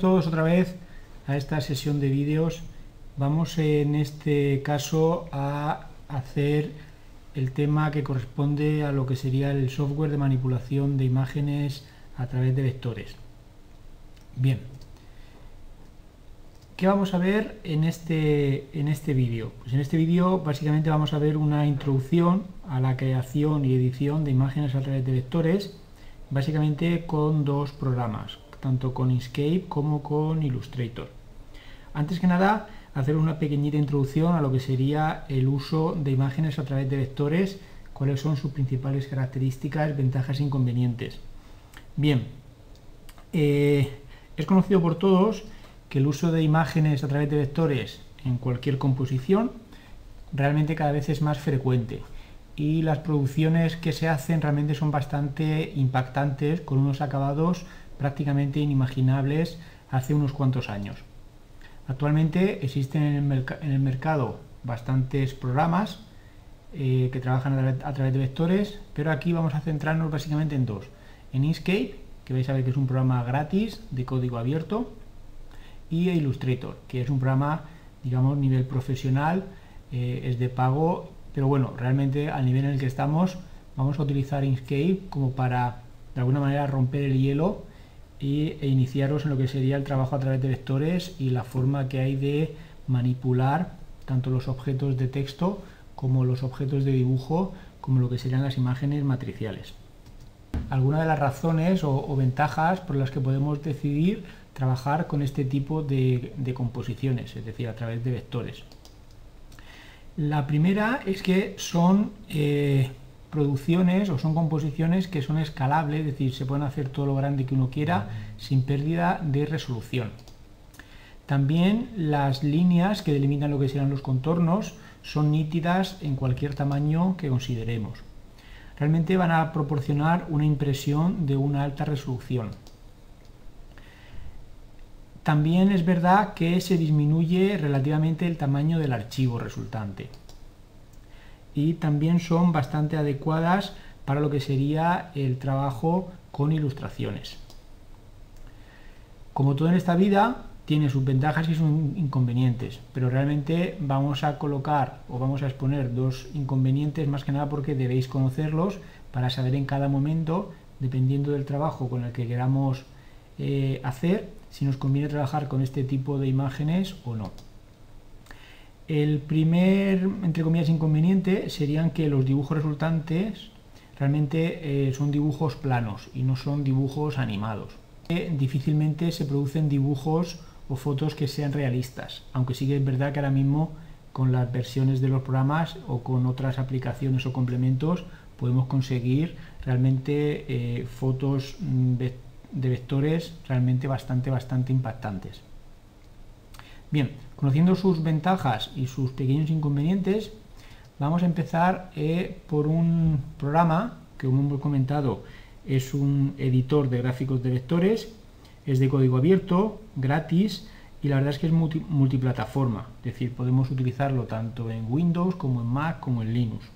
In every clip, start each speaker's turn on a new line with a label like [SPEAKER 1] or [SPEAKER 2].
[SPEAKER 1] Todos otra vez a esta sesión de vídeos. Vamos en este caso a hacer el tema que corresponde a lo que sería el software de manipulación de imágenes a través de vectores. Bien, ¿qué vamos a ver en este, en este vídeo? Pues en este vídeo básicamente vamos a ver una introducción a la creación y edición de imágenes a través de vectores, básicamente con dos programas, tanto con Inkscape como con Illustrator. Antes que nada, hacer una pequeñita introducción a lo que sería el uso de imágenes a través de vectores, cuáles son sus principales características, ventajas e inconvenientes. Bien, eh, es conocido por todos que el uso de imágenes a través de vectores en cualquier composición realmente cada vez es más frecuente y las producciones que se hacen realmente son bastante impactantes con unos acabados prácticamente inimaginables hace unos cuantos años. Actualmente existen en el, mercado bastantes programas eh, que trabajan a, través de vectores, pero aquí vamos a centrarnos básicamente en dos. En Inkscape, que vais a ver que es un programa gratis de código abierto, y Illustrator, que es un programa, digamos, nivel profesional, eh, es de pago, pero bueno, realmente al nivel en el que estamos, vamos a utilizar Inkscape como para, de alguna manera, romper el hielo e iniciaros en lo que sería el trabajo a través de vectores y la forma que hay de manipular tanto los objetos de texto como los objetos de dibujo como lo que serían las imágenes matriciales. Algunas de las razones o, ventajas por las que podemos decidir trabajar con este tipo de, composiciones, es decir, a través de vectores. La primera es que son eh, producciones o son composiciones que son escalables, es decir, se pueden hacer todo lo grande que uno quiera sin pérdida de resolución. También las líneas que delimitan lo que serán los contornos son nítidas en cualquier tamaño que consideremos. Realmente van a proporcionar una impresión de una alta resolución. También es verdad que se disminuye relativamente el tamaño del archivo resultante y también son bastante adecuadas para lo que sería el trabajo con ilustraciones. Como todo en esta vida, tiene sus ventajas y sus inconvenientes, pero realmente vamos a colocar o vamos a exponer dos inconvenientes más que nada porque debéis conocerlos para saber en cada momento, dependiendo del trabajo con el que queramos eh, hacer, si nos conviene trabajar con este tipo de imágenes o no. El primer, entre comillas, inconveniente serían que los dibujos resultantes realmente eh, son dibujos planos y no son dibujos animados. Difícilmente se producen dibujos o fotos que sean realistas, aunque sí que es verdad que ahora mismo con las versiones de los programas o con otras aplicaciones o complementos podemos conseguir realmente eh, fotos de vectores realmente bastante, bastante impactantes. Bien, conociendo sus ventajas y sus pequeños inconvenientes, vamos a empezar eh, por un programa que, como hemos comentado, es un editor de gráficos de vectores, es de código abierto, gratis, y la verdad es que es multiplataforma, es decir, podemos utilizarlo tanto en Windows como en Mac como en Linux.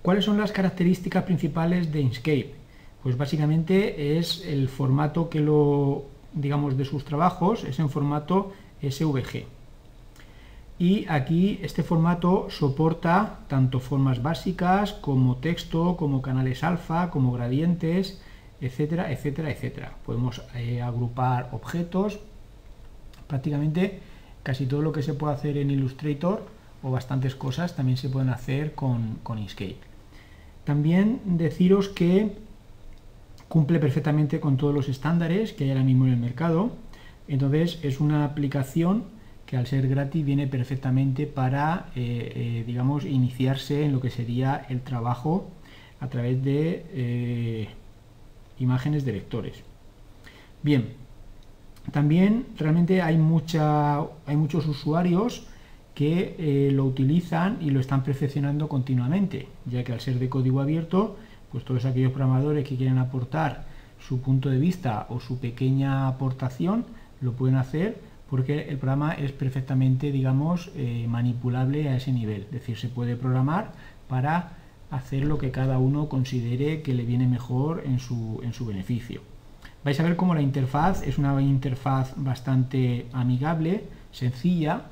[SPEAKER 1] ¿Cuáles son las características principales de Inkscape? Pues básicamente es el formato que lo digamos, de sus trabajos es en formato SVG. Y aquí este formato soporta tanto formas básicas como texto, como canales alfa, como gradientes, etcétera, etcétera, etcétera. Podemos eh, agrupar objetos, prácticamente casi todo lo que se puede hacer en Illustrator o bastantes cosas también se pueden hacer con, con Inkscape. También deciros que cumple perfectamente con todos los estándares que hay ahora mismo en el mercado. Entonces es una aplicación que al ser gratis viene perfectamente para, eh, eh, digamos, iniciarse en lo que sería el trabajo a través de eh, imágenes de vectores. Bien, también realmente hay, mucha, hay muchos usuarios que lo utilizan y lo están perfeccionando continuamente, ya que al ser de código abierto pues todos aquellos programadores que quieren aportar su punto de vista o su pequeña aportación lo pueden hacer porque el programa es perfectamente, digamos, eh, manipulable a ese nivel. Es decir, se puede programar para hacer lo que cada uno considere que le viene mejor en su, en su beneficio. vais a ver cómo la interfaz es una interfaz bastante amigable, sencilla,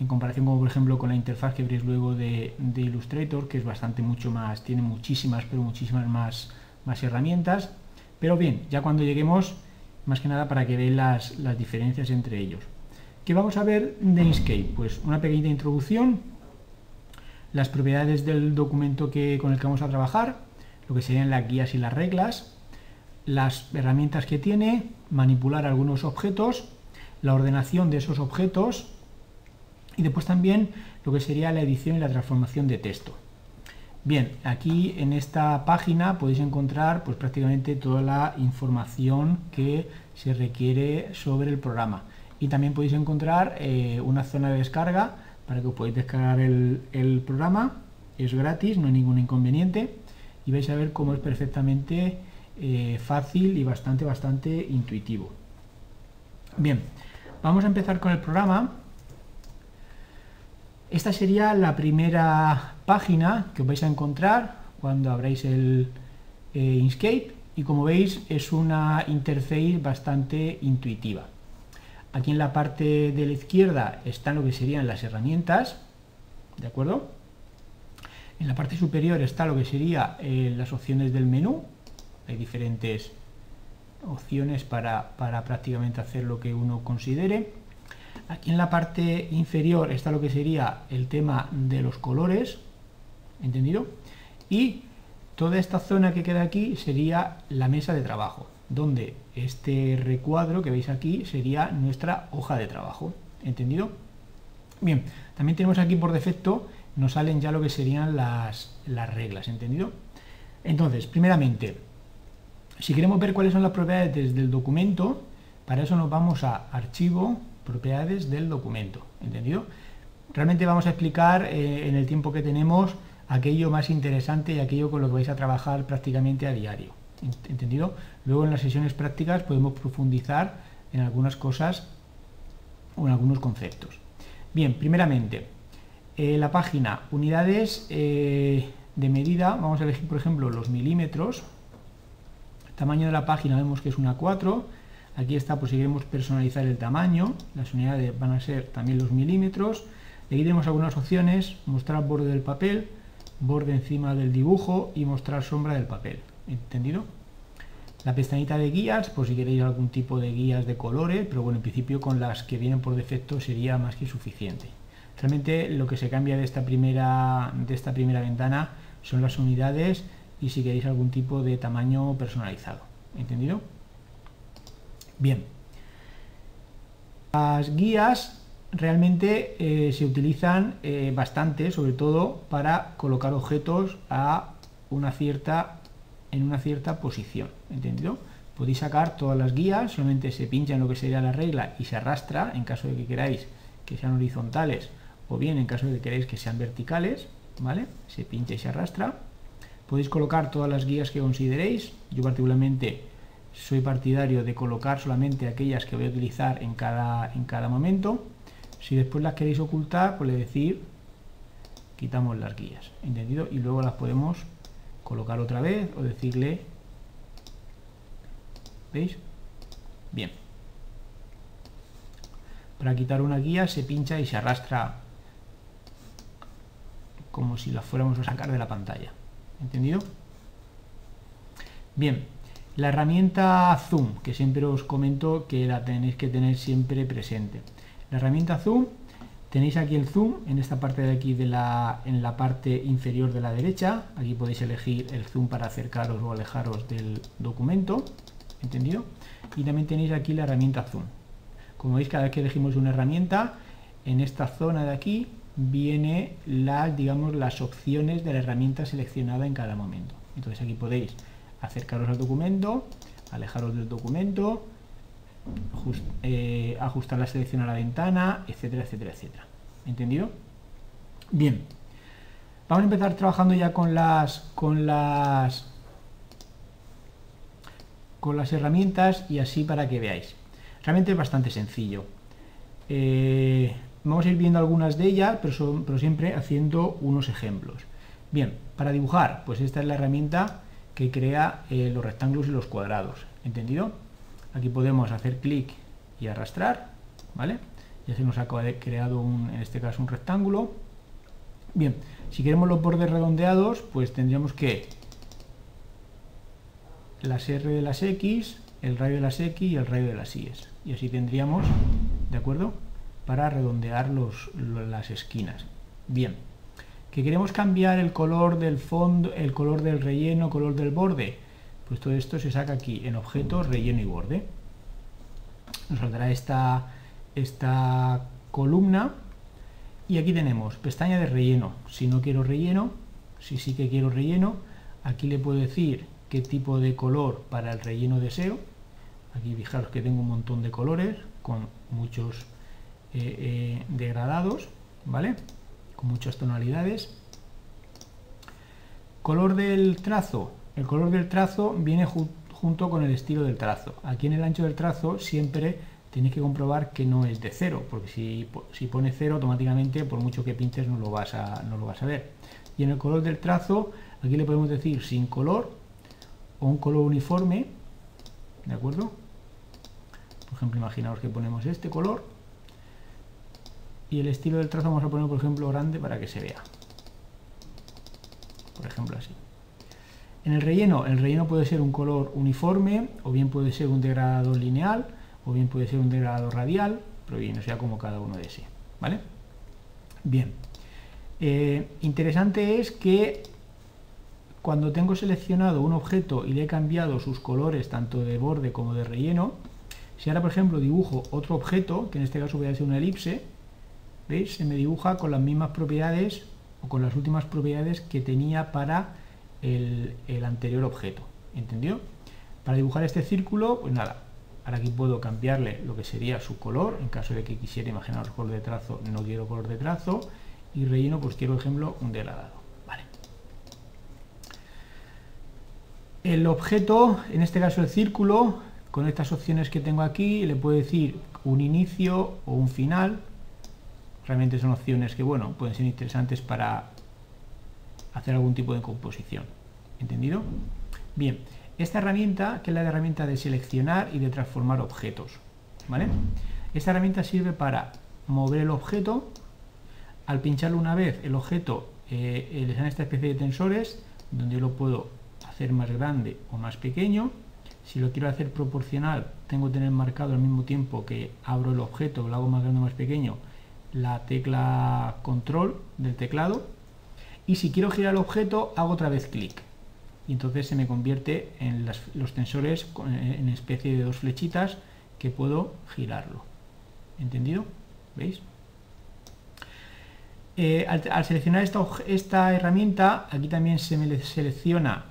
[SPEAKER 1] en comparación como por ejemplo con la interfaz que veréis luego de, Illustrator, que es bastante mucho más, tiene muchísimas, pero muchísimas más, más herramientas. Pero bien, ya cuando lleguemos, más que nada para que veáis las, diferencias entre ellos. ¿Qué vamos a ver de Inkscape? Pues una pequeña introducción, las propiedades del documento que, con el que vamos a trabajar, lo que serían las guías y las reglas, las herramientas que tiene, manipular algunos objetos, la ordenación de esos objetos y después también lo que sería la edición y la transformación de texto. Bien, aquí en esta página podéis encontrar pues prácticamente toda la información que se requiere sobre el programa y también podéis encontrar eh, una zona de descarga para que os podáis descargar el, programa, es gratis, no hay ningún inconveniente y vais a ver cómo es perfectamente eh, fácil y bastante, bastante intuitivo. Bien, vamos a empezar con el programa. Esta sería la primera página que os vais a encontrar cuando abráis el eh, Inkscape y como veis es una interface bastante intuitiva. Aquí en la parte de la izquierda están lo que serían las herramientas, ¿de acuerdo? En la parte superior está lo que serían eh, las opciones del menú. Hay diferentes opciones para, para prácticamente hacer lo que uno considere. Aquí en la parte inferior está lo que sería el tema de los colores, ¿entendido? Y toda esta zona que queda aquí sería la mesa de trabajo donde este recuadro que veis aquí sería nuestra hoja de trabajo. ¿Entendido? Bien, también tenemos aquí por defecto, nos salen ya lo que serían las, las reglas, ¿entendido? Entonces, primeramente, si queremos ver cuáles son las propiedades del documento, para eso nos vamos a Archivo, Propiedades del documento, ¿entendido? Realmente vamos a explicar eh, en el tiempo que tenemos aquello más interesante y aquello con lo que vais a trabajar prácticamente a diario. ¿entendido? Luego en las sesiones prácticas podemos profundizar en algunas cosas o en algunos conceptos. Bien, primeramente, eh, la página unidades eh, de medida, vamos a elegir por ejemplo los milímetros, tamaño de la página vemos que es una 4, aquí está por si queremos personalizar el tamaño, las unidades van a ser también los milímetros, aquí tenemos algunas opciones, mostrar borde del papel, borde encima del dibujo y mostrar sombra del papel. ¿entendido? La pestañita de guías, por si queréis algún tipo de guías de colores, pero bueno, en principio con las que vienen por defecto sería más que suficiente. Realmente lo que se cambia de esta primera, de esta primera ventana son las unidades y si queréis algún tipo de tamaño personalizado. ¿Entendido? Bien. Las guías realmente eh, se utilizan eh, bastante, sobre todo para colocar objetos a una cierta en una cierta posición, ¿entendido? Podéis sacar todas las guías, solamente se pincha en lo que sería la regla y se arrastra en caso de que queráis que sean horizontales o bien en caso de que queráis que sean verticales, ¿vale? Se pincha y se arrastra. Podéis colocar todas las guías que consideréis. Yo particularmente soy partidario de colocar solamente aquellas que voy a utilizar en cada, en cada momento. Si después las queréis ocultar, pues le decir quitamos las guías, ¿entendido? Y luego las podemos colocar otra vez o decirle ¿veis? bien para quitar una guía se pincha y se arrastra como si la fuéramos a sacar de la pantalla ¿entendido? bien la herramienta zoom que siempre os comento que la tenéis que tener siempre presente la herramienta zoom Tenéis aquí el zoom en esta parte de aquí de la, en la parte inferior de la derecha. Aquí podéis elegir el zoom para acercaros o alejaros del documento. ¿Entendido? Y también tenéis aquí la herramienta zoom. Como veis, cada vez que elegimos una herramienta, en esta zona de aquí viene las, digamos, las opciones de la herramienta seleccionada en cada momento. Entonces aquí podéis acercaros al documento, alejaros del documento, eh, ajustar la selección a la ventana, etcétera, etcétera, etcétera. ¿Entendido? Bien. Vamos a empezar trabajando ya con las con las con las herramientas y así para que veáis. Realmente es bastante sencillo. Eh, vamos a ir viendo algunas de ellas, pero, pero siempre haciendo unos ejemplos. Bien, para dibujar, pues esta es la herramienta que crea eh, los rectángulos y los cuadrados. ¿Entendido? Aquí podemos hacer clic y arrastrar, ¿vale? Ya se nos ha creado, un, en este caso, un rectángulo. Bien, si queremos los bordes redondeados, pues tendríamos que las R de las X, el radio de las X y el radio de las Y. Y así tendríamos, ¿de acuerdo? Para redondear las esquinas. Bien, que queremos cambiar el color del fondo, el color del relleno, color del borde. Pues todo esto se saca aquí en objetos, relleno y borde. Nos saldrá esta, esta columna y aquí tenemos pestaña de relleno. Si no quiero relleno, si sí que quiero relleno, aquí le puedo decir qué tipo de color para el relleno deseo. Aquí fijaros que tengo un montón de colores con muchos eh, eh, degradados, ¿vale? Con muchas tonalidades. Color del trazo. El color del trazo viene junto con el estilo del trazo. Aquí en el ancho del trazo siempre tenéis que comprobar que no es de cero, porque si, si pone cero automáticamente por mucho que pintes no lo, vas a, no lo vas a ver. Y en el color del trazo, aquí le podemos decir sin color o un color uniforme, ¿de acuerdo? Por ejemplo, imaginaos que ponemos este color y el estilo del trazo vamos a poner, por ejemplo, grande para que se vea. Por ejemplo, así. En el relleno, el relleno puede ser un color uniforme o bien puede ser un degradado lineal o bien puede ser un degradado radial, pero bien, sea como cada uno desee. ¿Vale? Bien. Eh, interesante es que cuando tengo seleccionado un objeto y le he cambiado sus colores tanto de borde como de relleno, si ahora por ejemplo dibujo otro objeto, que en este caso voy a hacer una elipse, ¿veis? Se me dibuja con las mismas propiedades o con las últimas propiedades que tenía para el, anterior objeto. ¿Entendió? Para dibujar este círculo, pues nada, ahora aquí puedo cambiarle lo que sería su color, en caso de que quisiera imaginar color de trazo, no quiero color de trazo, y relleno, pues quiero, por ejemplo, un degradado. El objeto, en este caso el círculo, con estas opciones que tengo aquí, le puedo decir un inicio o un final. Realmente son opciones que, bueno, pueden ser interesantes para hacer algún tipo de composición. ¿Entendido? Bien, esta herramienta, que es la herramienta de seleccionar y de transformar objetos. ¿Vale? Esta herramienta sirve para mover el objeto. Al pincharlo una vez, el objeto eh, le dan esta especie de tensores donde lo puedo más grande o más pequeño. Si lo quiero hacer proporcional, tengo que tener marcado al mismo tiempo que abro el objeto, lo hago más grande o más pequeño, la tecla control del teclado. Y si quiero girar el objeto, hago otra vez clic. Y entonces se me convierte en los tensores en especie de dos flechitas que puedo girarlo. ¿Entendido? ¿Veis? Eh, al, seleccionar esta, esta, herramienta, aquí también se me selecciona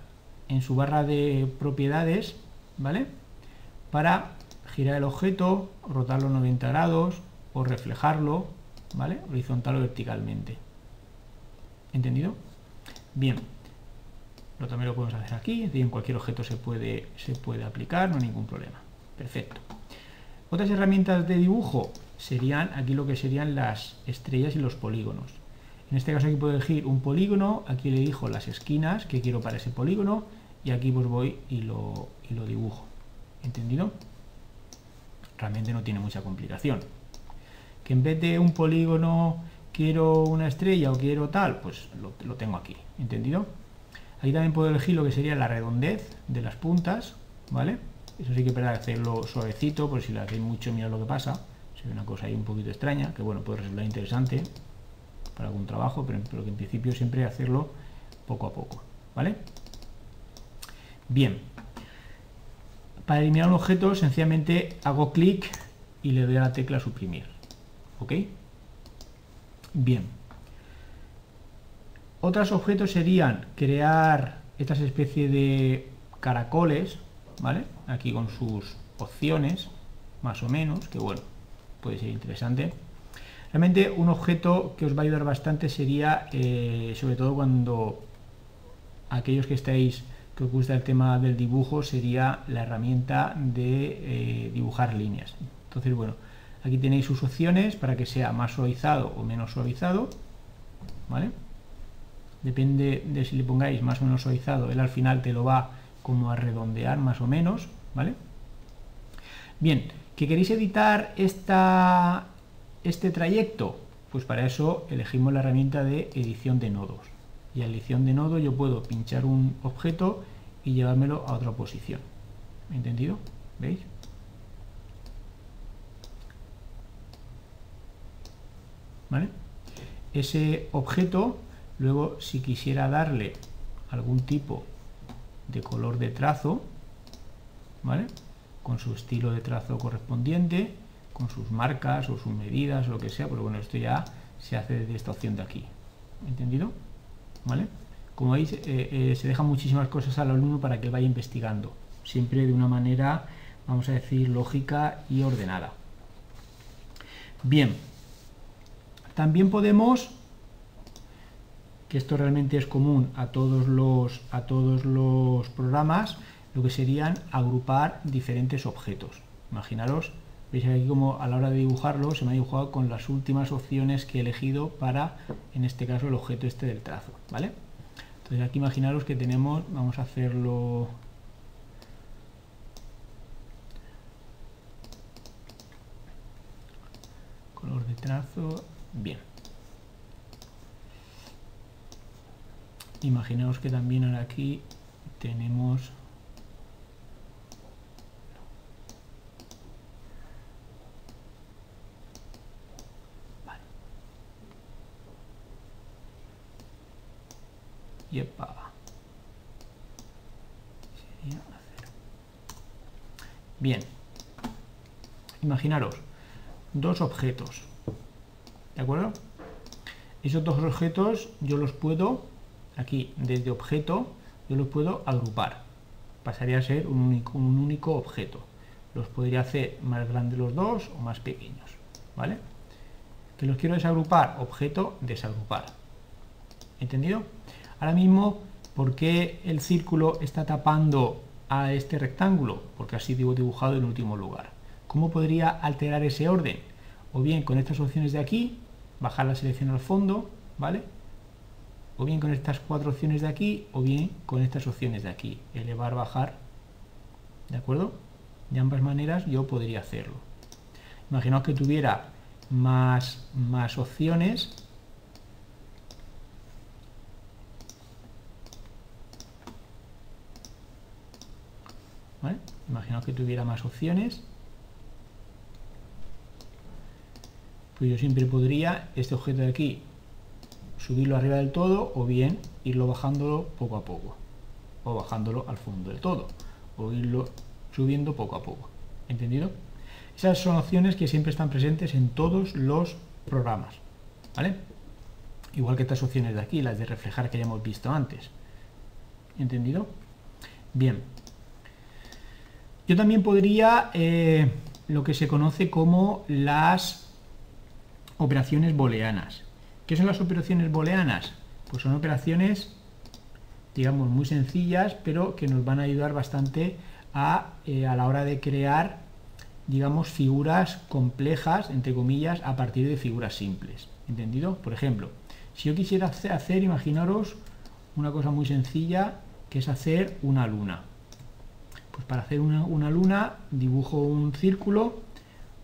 [SPEAKER 1] en su barra de propiedades, ¿vale? Para girar el objeto, rotarlo 90 grados o reflejarlo, ¿vale? Horizontal o verticalmente. ¿Entendido? Bien. Lo también lo podemos hacer aquí, en cualquier objeto se puede, se puede aplicar, no hay ningún problema. Perfecto. Otras herramientas de dibujo serían aquí lo que serían las estrellas y los polígonos. En este caso aquí puedo elegir un polígono, aquí le elijo las esquinas que quiero para ese polígono y aquí pues voy y lo, y lo dibujo. ¿Entendido? Realmente no tiene mucha complicación. En vez de un polígono quiero una estrella o quiero tal, pues lo, tengo aquí. ¿Entendido? Aquí también puedo elegir lo que sería la redondez de las puntas, ¿vale? Eso sí que para hacerlo suavecito, por si lo hacéis mucho, mira lo que pasa. Se ve una cosa ahí un poquito extraña, que bueno, puede resultar interesante para algún trabajo, pero, pero que en principio siempre hacerlo poco a poco, ¿vale? Bien, para eliminar un objeto sencillamente hago clic y le doy a la tecla suprimir. ¿Ok? Bien. Otros objetos serían crear estas especies de caracoles, ¿vale? Aquí con sus opciones, más o menos, que bueno, puede ser interesante. Realmente un objeto que os va a ayudar bastante sería, eh, sobre todo cuando aquellos que estáis que os gusta el tema del dibujo sería la herramienta de eh, dibujar líneas. Entonces, bueno, aquí tenéis sus opciones para que sea más suavizado o menos suavizado. ¿Vale? Depende de si le pongáis más o menos suavizado, él al final te lo va como a redondear más o menos, ¿vale? Bien, ¿que queréis editar esta, este trayecto? Pues para eso elegimos la herramienta de edición de nodos. Y en edición de nodo yo puedo pinchar un objeto y llevármelo a otra posición. ¿Entendido? ¿Veis? ¿Vale? Ese objeto, luego si quisiera darle algún tipo de color de trazo, ¿vale? Con su estilo de trazo correspondiente, con sus marcas o sus medidas o lo que sea, pero bueno, esto ya se hace desde esta opción de aquí. ¿Entendido? ¿Vale? Como veis, eh, eh, se dejan muchísimas cosas al alumno para que vaya investigando, siempre de una manera, vamos a decir, lógica y ordenada. Bien, también podemos, que esto realmente es común a todos los, a todos los programas, lo que serían agrupar diferentes objetos. Imaginaros, veis aquí como a la hora de dibujarlo se me ha dibujado con las últimas opciones que he elegido para, en este caso, el objeto este del trazo, ¿vale? Entonces aquí imaginaros que tenemos, vamos a hacerlo color de trazo Bien. Imaginaos que también ahora aquí tenemos. Yepa. Bien. Imaginaros dos objetos ¿De acuerdo? Esos dos objetos yo los puedo, aquí desde objeto, yo los puedo agrupar. Pasaría a ser un único, objeto. Los podría hacer más grandes los dos o más pequeños. ¿Vale? Que los quiero desagrupar, objeto, desagrupar. ¿Entendido? Ahora mismo, ¿por qué el círculo está tapando a este rectángulo? Porque así sido dibujado en último lugar. ¿Cómo podría alterar ese orden? O bien con estas opciones de aquí, bajar la selección al fondo, ¿vale? O bien con estas cuatro opciones de aquí, o bien con estas opciones de aquí, elevar, bajar, ¿de acuerdo? De ambas maneras yo podría hacerlo. Imaginaos que tuviera más, más opciones, ¿Vale? Imaginaos que tuviera más opciones pues yo siempre podría este objeto de aquí subirlo arriba del todo o bien irlo bajándolo poco a poco o bajándolo al fondo del todo o irlo subiendo poco a poco ¿entendido? esas son opciones que siempre están presentes en todos los programas ¿vale? igual que estas opciones de aquí las de reflejar que ya hemos visto antes ¿entendido? bien yo también podría eh, lo que se conoce como las operaciones booleanas. ¿Qué son las operaciones booleanas? Pues son operaciones, digamos, muy sencillas, pero que nos van a ayudar bastante a, eh, a la hora de crear, digamos, figuras complejas, entre comillas, a partir de figuras simples. ¿Entendido? Por ejemplo, si yo quisiera hacer, imaginaros, una cosa muy sencilla, que es hacer una luna. Pues para hacer una, una luna, dibujo un círculo,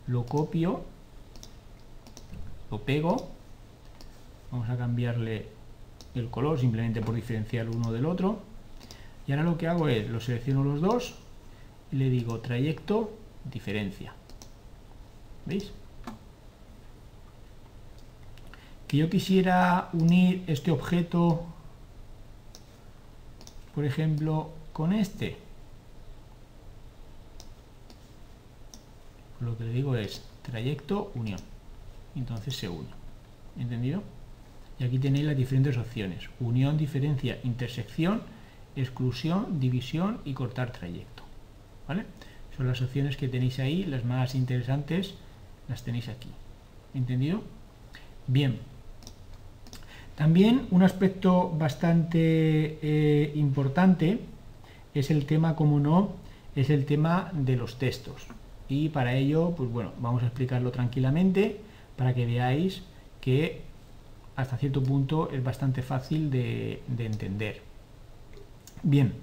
[SPEAKER 1] lo copio lo pego, vamos a cambiarle el color simplemente por diferenciar uno del otro, y ahora lo que hago es, lo selecciono los dos, y le digo trayecto, diferencia. ¿Veis? Que yo quisiera unir este objeto, por ejemplo, con este. Lo que le digo es trayecto, unión entonces se une. ¿Entendido? Y aquí tenéis las diferentes opciones. Unión, diferencia, intersección, exclusión, división y cortar trayecto. ¿Vale? Son las opciones que tenéis ahí, las más interesantes las tenéis aquí. ¿Entendido? Bien. También un aspecto bastante eh, importante es el tema, como no, es el tema de los textos. Y para ello, pues bueno, vamos a explicarlo tranquilamente para que veáis que hasta cierto punto es bastante fácil de, entender. Bien,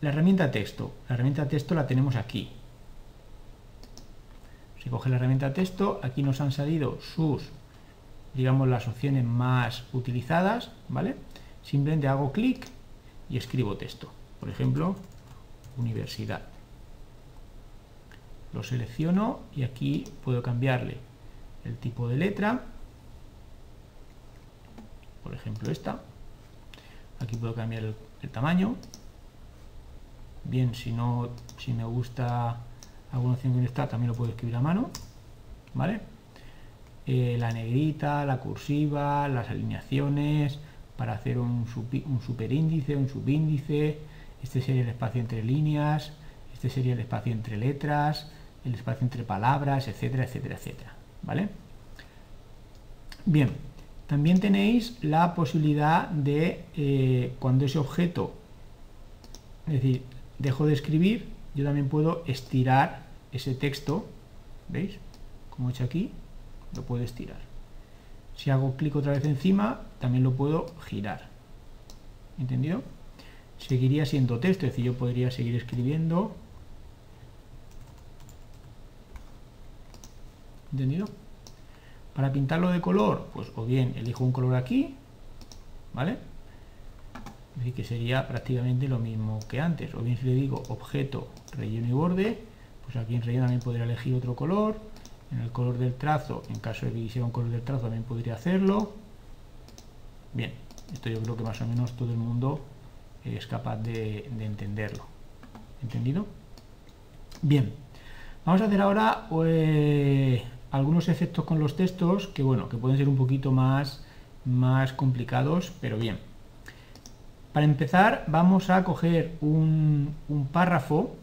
[SPEAKER 1] la herramienta texto. La herramienta texto la tenemos aquí. Se coge la herramienta texto, aquí nos han salido sus, digamos, las opciones más utilizadas, ¿vale? Simplemente hago clic y escribo texto. Por ejemplo, universidad. Lo selecciono y aquí puedo cambiarle el tipo de letra. Por ejemplo, esta. Aquí puedo cambiar el, tamaño. Bien, si no, si me gusta alguna opción que está, también lo puedo escribir a mano, ¿vale? Eh, la negrita, la cursiva, las alineaciones, para hacer un, un superíndice, un subíndice, este sería el espacio entre líneas, este sería el espacio entre letras, el espacio entre palabras, etcétera, etcétera, etcétera, ¿vale? Bien, también tenéis la posibilidad de, eh, cuando ese objeto, es decir, dejo de escribir, yo también puedo estirar ese texto, ¿veis? Como he hecho aquí, lo puedo estirar. Si hago clic otra vez encima, también lo puedo girar. ¿Entendido? Seguiría siendo texto, es decir, yo podría seguir escribiendo. ¿Entendido? Para pintarlo de color, pues o bien elijo un color aquí, ¿vale? Así que sería prácticamente lo mismo que antes. O bien si le digo objeto, relleno y borde, pues aquí en relleno también podría elegir otro color. En el color del trazo, en caso de que quisiera un color del trazo, también podría hacerlo. Bien, esto yo creo que más o menos todo el mundo es capaz de, entenderlo. ¿Entendido? Bien, vamos a hacer ahora eh, algunos efectos con los textos que, bueno, que pueden ser un poquito más, más complicados, pero bien. Para empezar vamos a coger un, párrafo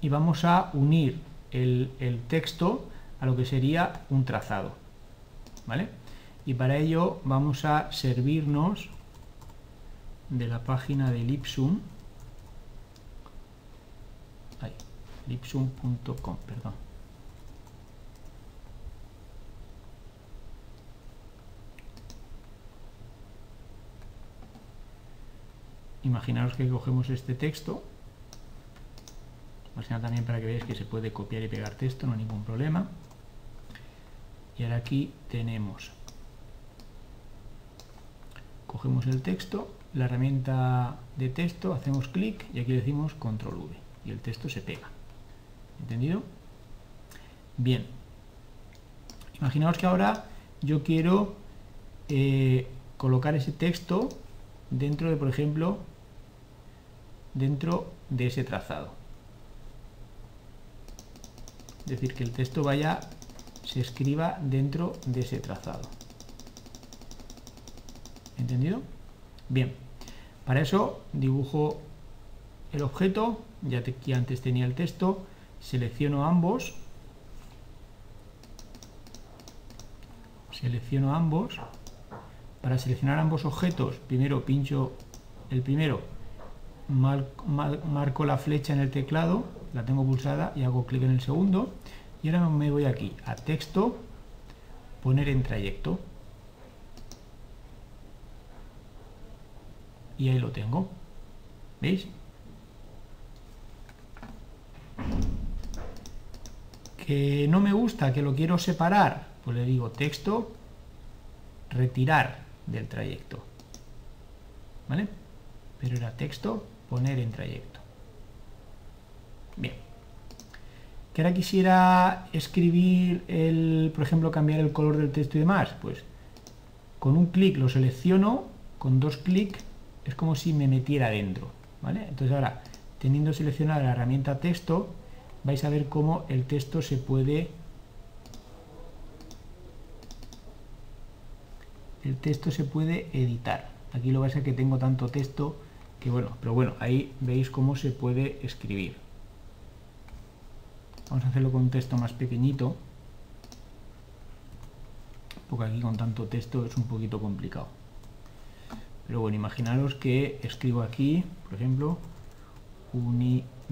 [SPEAKER 1] y vamos a unir el, texto a lo que sería un trazado. ¿Vale? Y para ello vamos a servirnos de la página de Lipsum, lipsum.com, perdón. Imaginaros que cogemos este texto. Más también para que veáis que se puede copiar y pegar texto, no hay ningún problema. Y ahora aquí tenemos. Cogemos el texto la herramienta de texto, hacemos clic y aquí decimos control V y el texto se pega. ¿entendido? bien. Imaginaos que ahora yo quiero eh, colocar ese texto dentro de, por ejemplo, dentro de ese trazado. Es decir, que el texto vaya, se escriba dentro de ese trazado. ¿Entendido? Bien, para eso dibujo el objeto, ya que antes tenía el texto, selecciono ambos, selecciono ambos, para seleccionar ambos objetos, primero pincho el primero marco la flecha en el teclado, la tengo pulsada y hago clic en el segundo. Y ahora me voy aquí a texto, poner en trayecto. Y ahí lo tengo. ¿Veis? Que no me gusta, que lo quiero separar, pues le digo texto, retirar del trayecto. ¿Vale? Pero era texto, poner en trayecto. Bien. Que ahora quisiera escribir, el, por ejemplo, cambiar el color del texto y demás. Pues con un clic lo selecciono, con dos clics es como si me metiera dentro. ¿vale? Entonces ahora, teniendo seleccionada la herramienta texto, vais a ver cómo el texto se puede... El texto se puede editar. Aquí lo vais a que tengo tanto texto que bueno, pero bueno, ahí veis cómo se puede escribir. Vamos a hacerlo con un texto más pequeñito, porque aquí con tanto texto es un poquito complicado. Pero bueno, imaginaros que escribo aquí, por ejemplo, Universidad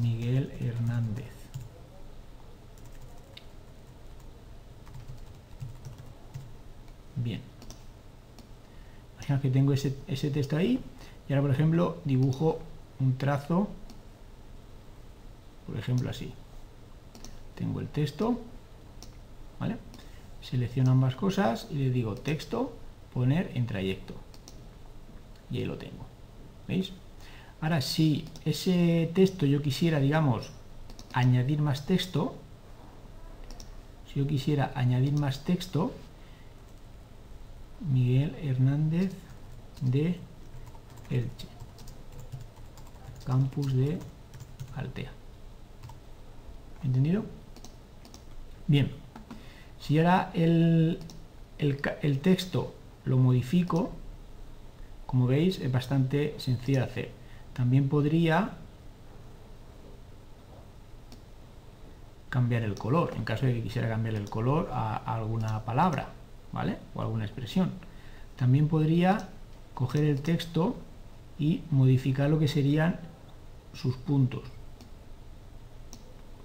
[SPEAKER 1] Miguel Hernández. Bien que tengo ese, ese texto ahí y ahora por ejemplo dibujo un trazo ejemplo así. Tengo el texto, ¿vale? Selecciono ambas cosas y le digo texto, poner en trayecto. Y ahí lo tengo. ¿Veis? Ahora, si ese texto yo quisiera, digamos, añadir más texto, si yo quisiera añadir más texto, Miguel Hernández de Elche, campus de Altea. ¿Entendido? Bien, si ahora el, el, texto lo modifico, como veis es bastante sencillo de hacer. También podría cambiar el color, en caso de que quisiera cambiar el color a, alguna palabra, ¿vale? O alguna expresión. También podría coger el texto y modificar lo que serían sus puntos.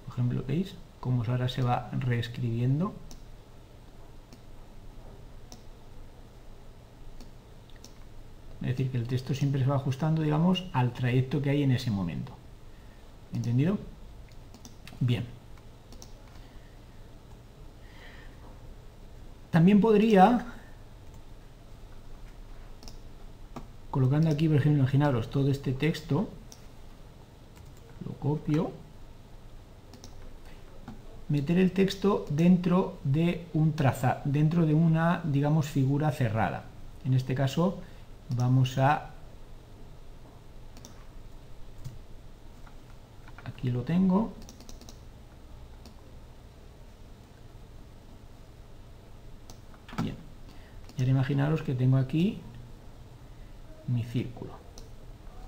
[SPEAKER 1] Por ejemplo, ¿veis? Cómo ahora se va reescribiendo. Es decir, que el texto siempre se va ajustando, digamos, al trayecto que hay en ese momento. ¿Entendido? Bien. También podría, colocando aquí, por ejemplo, imaginaros todo este texto, lo copio, meter el texto dentro de un trazado, dentro de una, digamos, figura cerrada. En este caso vamos a... Aquí lo tengo, Y ahora imaginaros que tengo aquí mi círculo.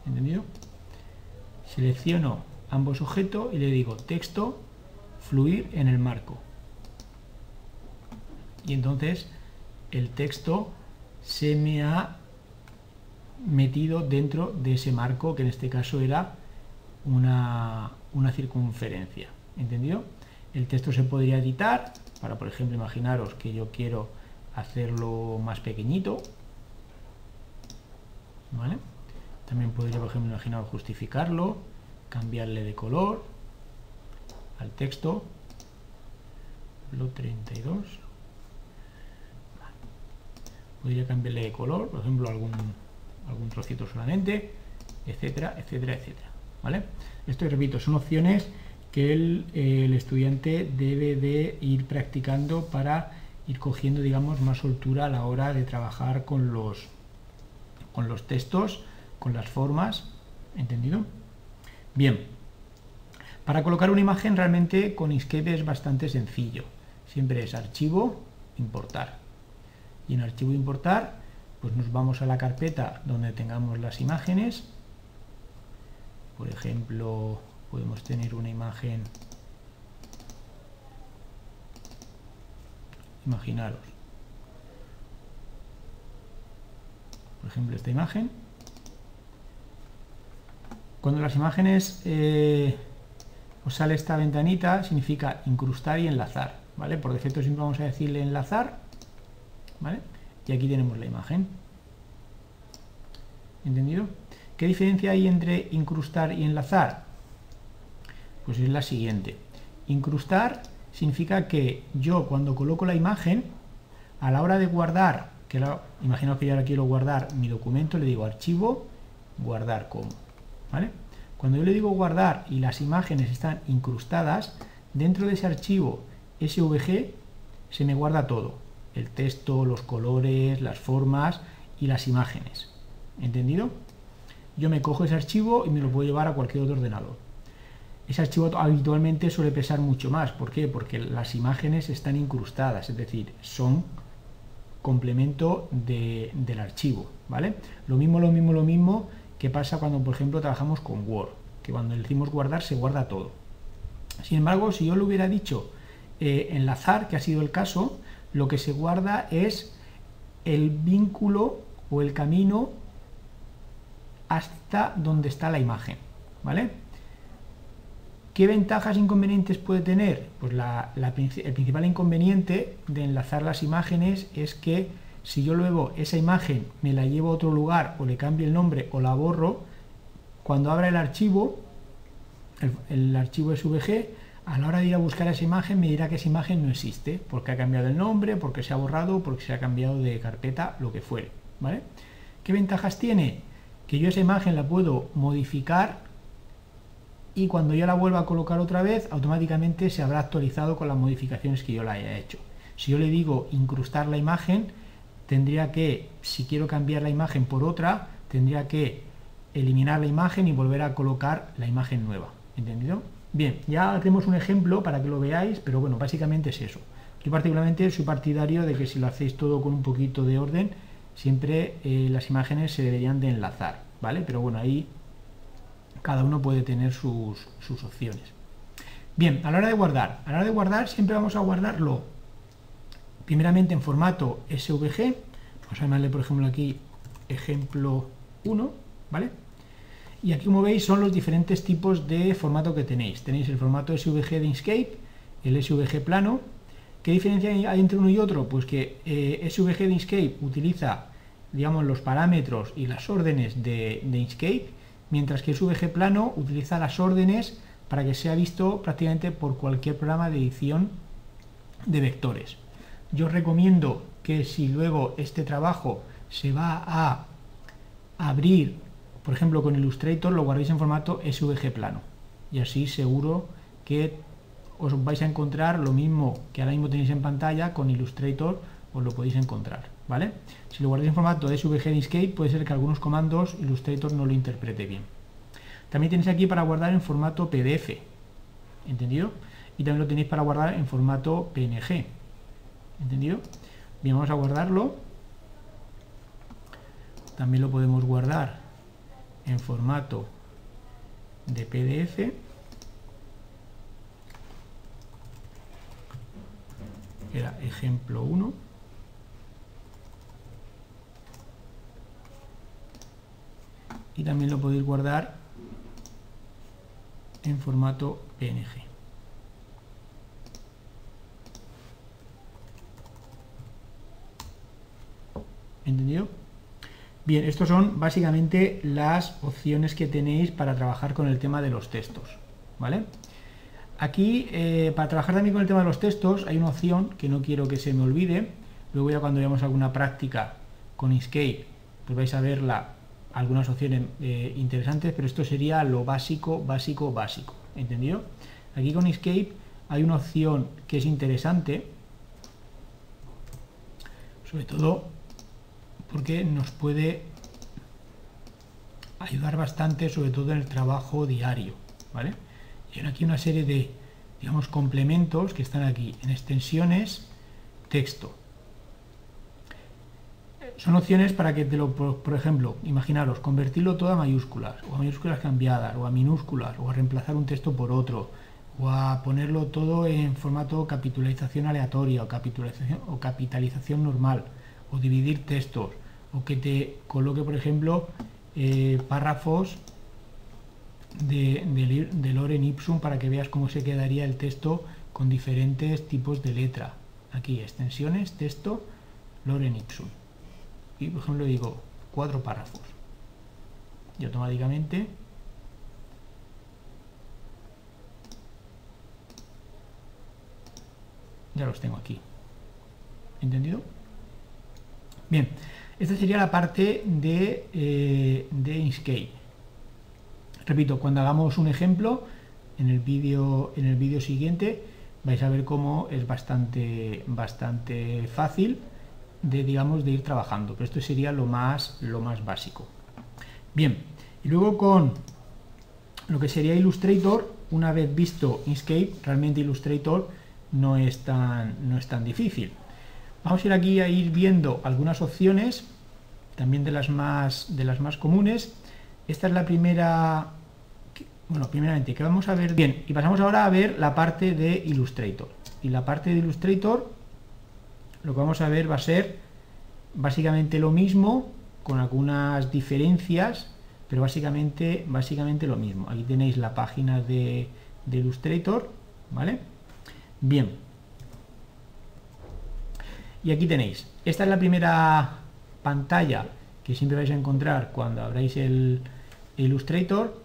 [SPEAKER 1] ¿Entendido? Selecciono ambos objetos y le digo texto, fluir en el marco. Y entonces el texto se me ha metido dentro de ese marco que en este caso era una, una circunferencia. ¿Entendido? El texto se podría editar para, por ejemplo, imaginaros que yo quiero hacerlo más pequeñito. ¿Vale? También podría, por ejemplo, imaginar justificarlo, cambiarle de color al texto. Lo 32. Podría cambiarle de color, por ejemplo, algún, algún trocito solamente, etcétera, etcétera, etcétera. ¿Vale? Esto, repito, son opciones que el, el estudiante debe de ir practicando para ir cogiendo, digamos, más soltura a la hora de trabajar con los, con los textos, con las formas, ¿entendido? Bien, para colocar una imagen realmente con Inkscape es bastante sencillo. Siempre es archivo, importar. Y en archivo importar, pues nos vamos a la carpeta donde tengamos las imágenes. Por ejemplo, podemos tener una imagen imaginaros. Por ejemplo, esta imagen. Cuando las imágenes eh, os sale esta ventanita, significa incrustar y enlazar. ¿vale? Por defecto siempre vamos a decirle enlazar. ¿vale? Y aquí tenemos la imagen. ¿Entendido? ¿Qué diferencia hay entre incrustar y enlazar? Pues es la siguiente. Incrustar significa que yo cuando coloco la imagen, a la hora de guardar, que imagino que yo ahora quiero guardar mi documento, le digo archivo, guardar como. ¿vale? Cuando yo le digo guardar y las imágenes están incrustadas, dentro de ese archivo SVG se me guarda todo. El texto, los colores, las formas y las imágenes. ¿Entendido? Yo me cojo ese archivo y me lo puedo llevar a cualquier otro ordenador ese archivo habitualmente suele pesar mucho más. ¿Por qué? Porque las imágenes están incrustadas, es decir, son complemento del archivo, ¿vale? Lo mismo, lo mismo, lo mismo que pasa cuando, por ejemplo, trabajamos con Word, que cuando le decimos guardar se guarda todo. Sin embargo, si yo le hubiera dicho eh, enlazar, que ha sido el caso, lo que se guarda es el vínculo o el camino hasta donde está la imagen, ¿vale? ¿Qué ventajas e inconvenientes puede tener? Pues el principal inconveniente de enlazar las imágenes es que si yo luego esa imagen me la llevo a otro lugar o le cambio el nombre o la borro, cuando abra el archivo, el, archivo SVG, a la hora de ir a buscar esa imagen me dirá que esa imagen no existe, porque ha cambiado el nombre, porque se ha borrado, porque se ha cambiado de carpeta, lo que fuere. ¿vale? ¿Qué ventajas tiene? Que yo esa imagen la puedo modificar y cuando yo la vuelva a colocar otra vez, automáticamente se habrá actualizado con las modificaciones que yo la haya hecho. Si yo le digo incrustar la imagen, tendría que, si quiero cambiar la imagen por otra, tendría que eliminar la imagen y volver a colocar la imagen nueva. ¿Entendido? Bien, ya tenemos un ejemplo para que lo veáis, pero bueno, básicamente es eso. Yo particularmente soy partidario de que si lo hacéis todo con un poquito de orden, siempre eh, las imágenes se deberían de enlazar, ¿vale? Pero bueno, ahí cada uno puede tener sus, sus opciones. Bien, a la hora de guardar, a la hora de guardar siempre vamos a guardarlo primeramente en formato SVG, vamos a llamarle por ejemplo aquí ejemplo 1, ¿vale? Y aquí como veis son los diferentes tipos de formato que tenéis. Tenéis el formato SVG de Inkscape, el SVG plano. ¿Qué diferencia hay entre uno y otro? Pues que eh, SVG de Inkscape utiliza digamos, los parámetros y las órdenes de, de Inkscape, mientras que SVG plano utiliza las órdenes para que sea visto prácticamente por cualquier programa de edición de vectores. Yo os recomiendo que si luego este trabajo se va a abrir, por ejemplo con Illustrator, lo guardéis en formato SVG plano. Y así seguro que os vais a encontrar lo mismo que ahora mismo tenéis en pantalla con Illustrator, os lo podéis encontrar. ¿Vale? Si lo guardáis en formato SVG Inkscape, puede ser que algunos comandos Illustrator no lo interprete bien. También tenéis aquí para guardar en formato PDF, ¿entendido? Y también lo tenéis para guardar en formato PNG, ¿entendido? Bien, vamos a guardarlo. También lo podemos guardar en formato de PDF. Era ejemplo 1. Y también lo podéis guardar en formato PNG. ¿Entendido? Bien, estos son básicamente las opciones que tenéis para trabajar con el tema de los textos. ¿Vale? Aquí, eh, para trabajar también con el tema de los textos, hay una opción que no quiero que se me olvide. Luego ya cuando veamos alguna práctica con Inkscape, pues vais a verla algunas opciones eh, interesantes, pero esto sería lo básico, básico, básico. ¿Entendido? Aquí con Escape hay una opción que es interesante, sobre todo porque nos puede ayudar bastante, sobre todo en el trabajo diario. ¿vale? Y aquí una serie de digamos, complementos que están aquí en extensiones, texto. Son opciones para que te lo, por, ejemplo, imaginaros, convertirlo todo a mayúsculas, o a mayúsculas cambiadas, o a minúsculas, o a reemplazar un texto por otro, o a ponerlo todo en formato capitalización aleatoria, o capitalización, o capitalización normal, o dividir textos, o que te coloque, por ejemplo, eh, párrafos de, de, de Loren Ipsum para que veas cómo se quedaría el texto con diferentes tipos de letra. Aquí, extensiones, texto, Loren Ipsum y por ejemplo digo cuatro párrafos. Y automáticamente ya los tengo aquí. ¿entendido? bien, esta sería la parte de, eh, de Inkscape. Repito, cuando hagamos un ejemplo en el vídeo en el vídeo siguiente vais a ver cómo es bastante bastante fácil de, digamos, de ir trabajando. Pero esto sería lo más, lo más básico. Bien, y luego con lo que sería Illustrator, una vez visto Inkscape, realmente Illustrator no es tan, no es tan difícil. Vamos a ir aquí a ir viendo algunas opciones, también de las más, de las más comunes. Esta es la primera, bueno, primeramente, que vamos a ver bien, y pasamos ahora a ver la parte de Illustrator. Y la parte de Illustrator lo que vamos a ver va a ser básicamente lo mismo, con algunas diferencias, pero básicamente, básicamente lo mismo. Aquí tenéis la página de, Illustrator, ¿vale? Bien. Y aquí tenéis, esta es la primera pantalla que siempre vais a encontrar cuando abráis el Illustrator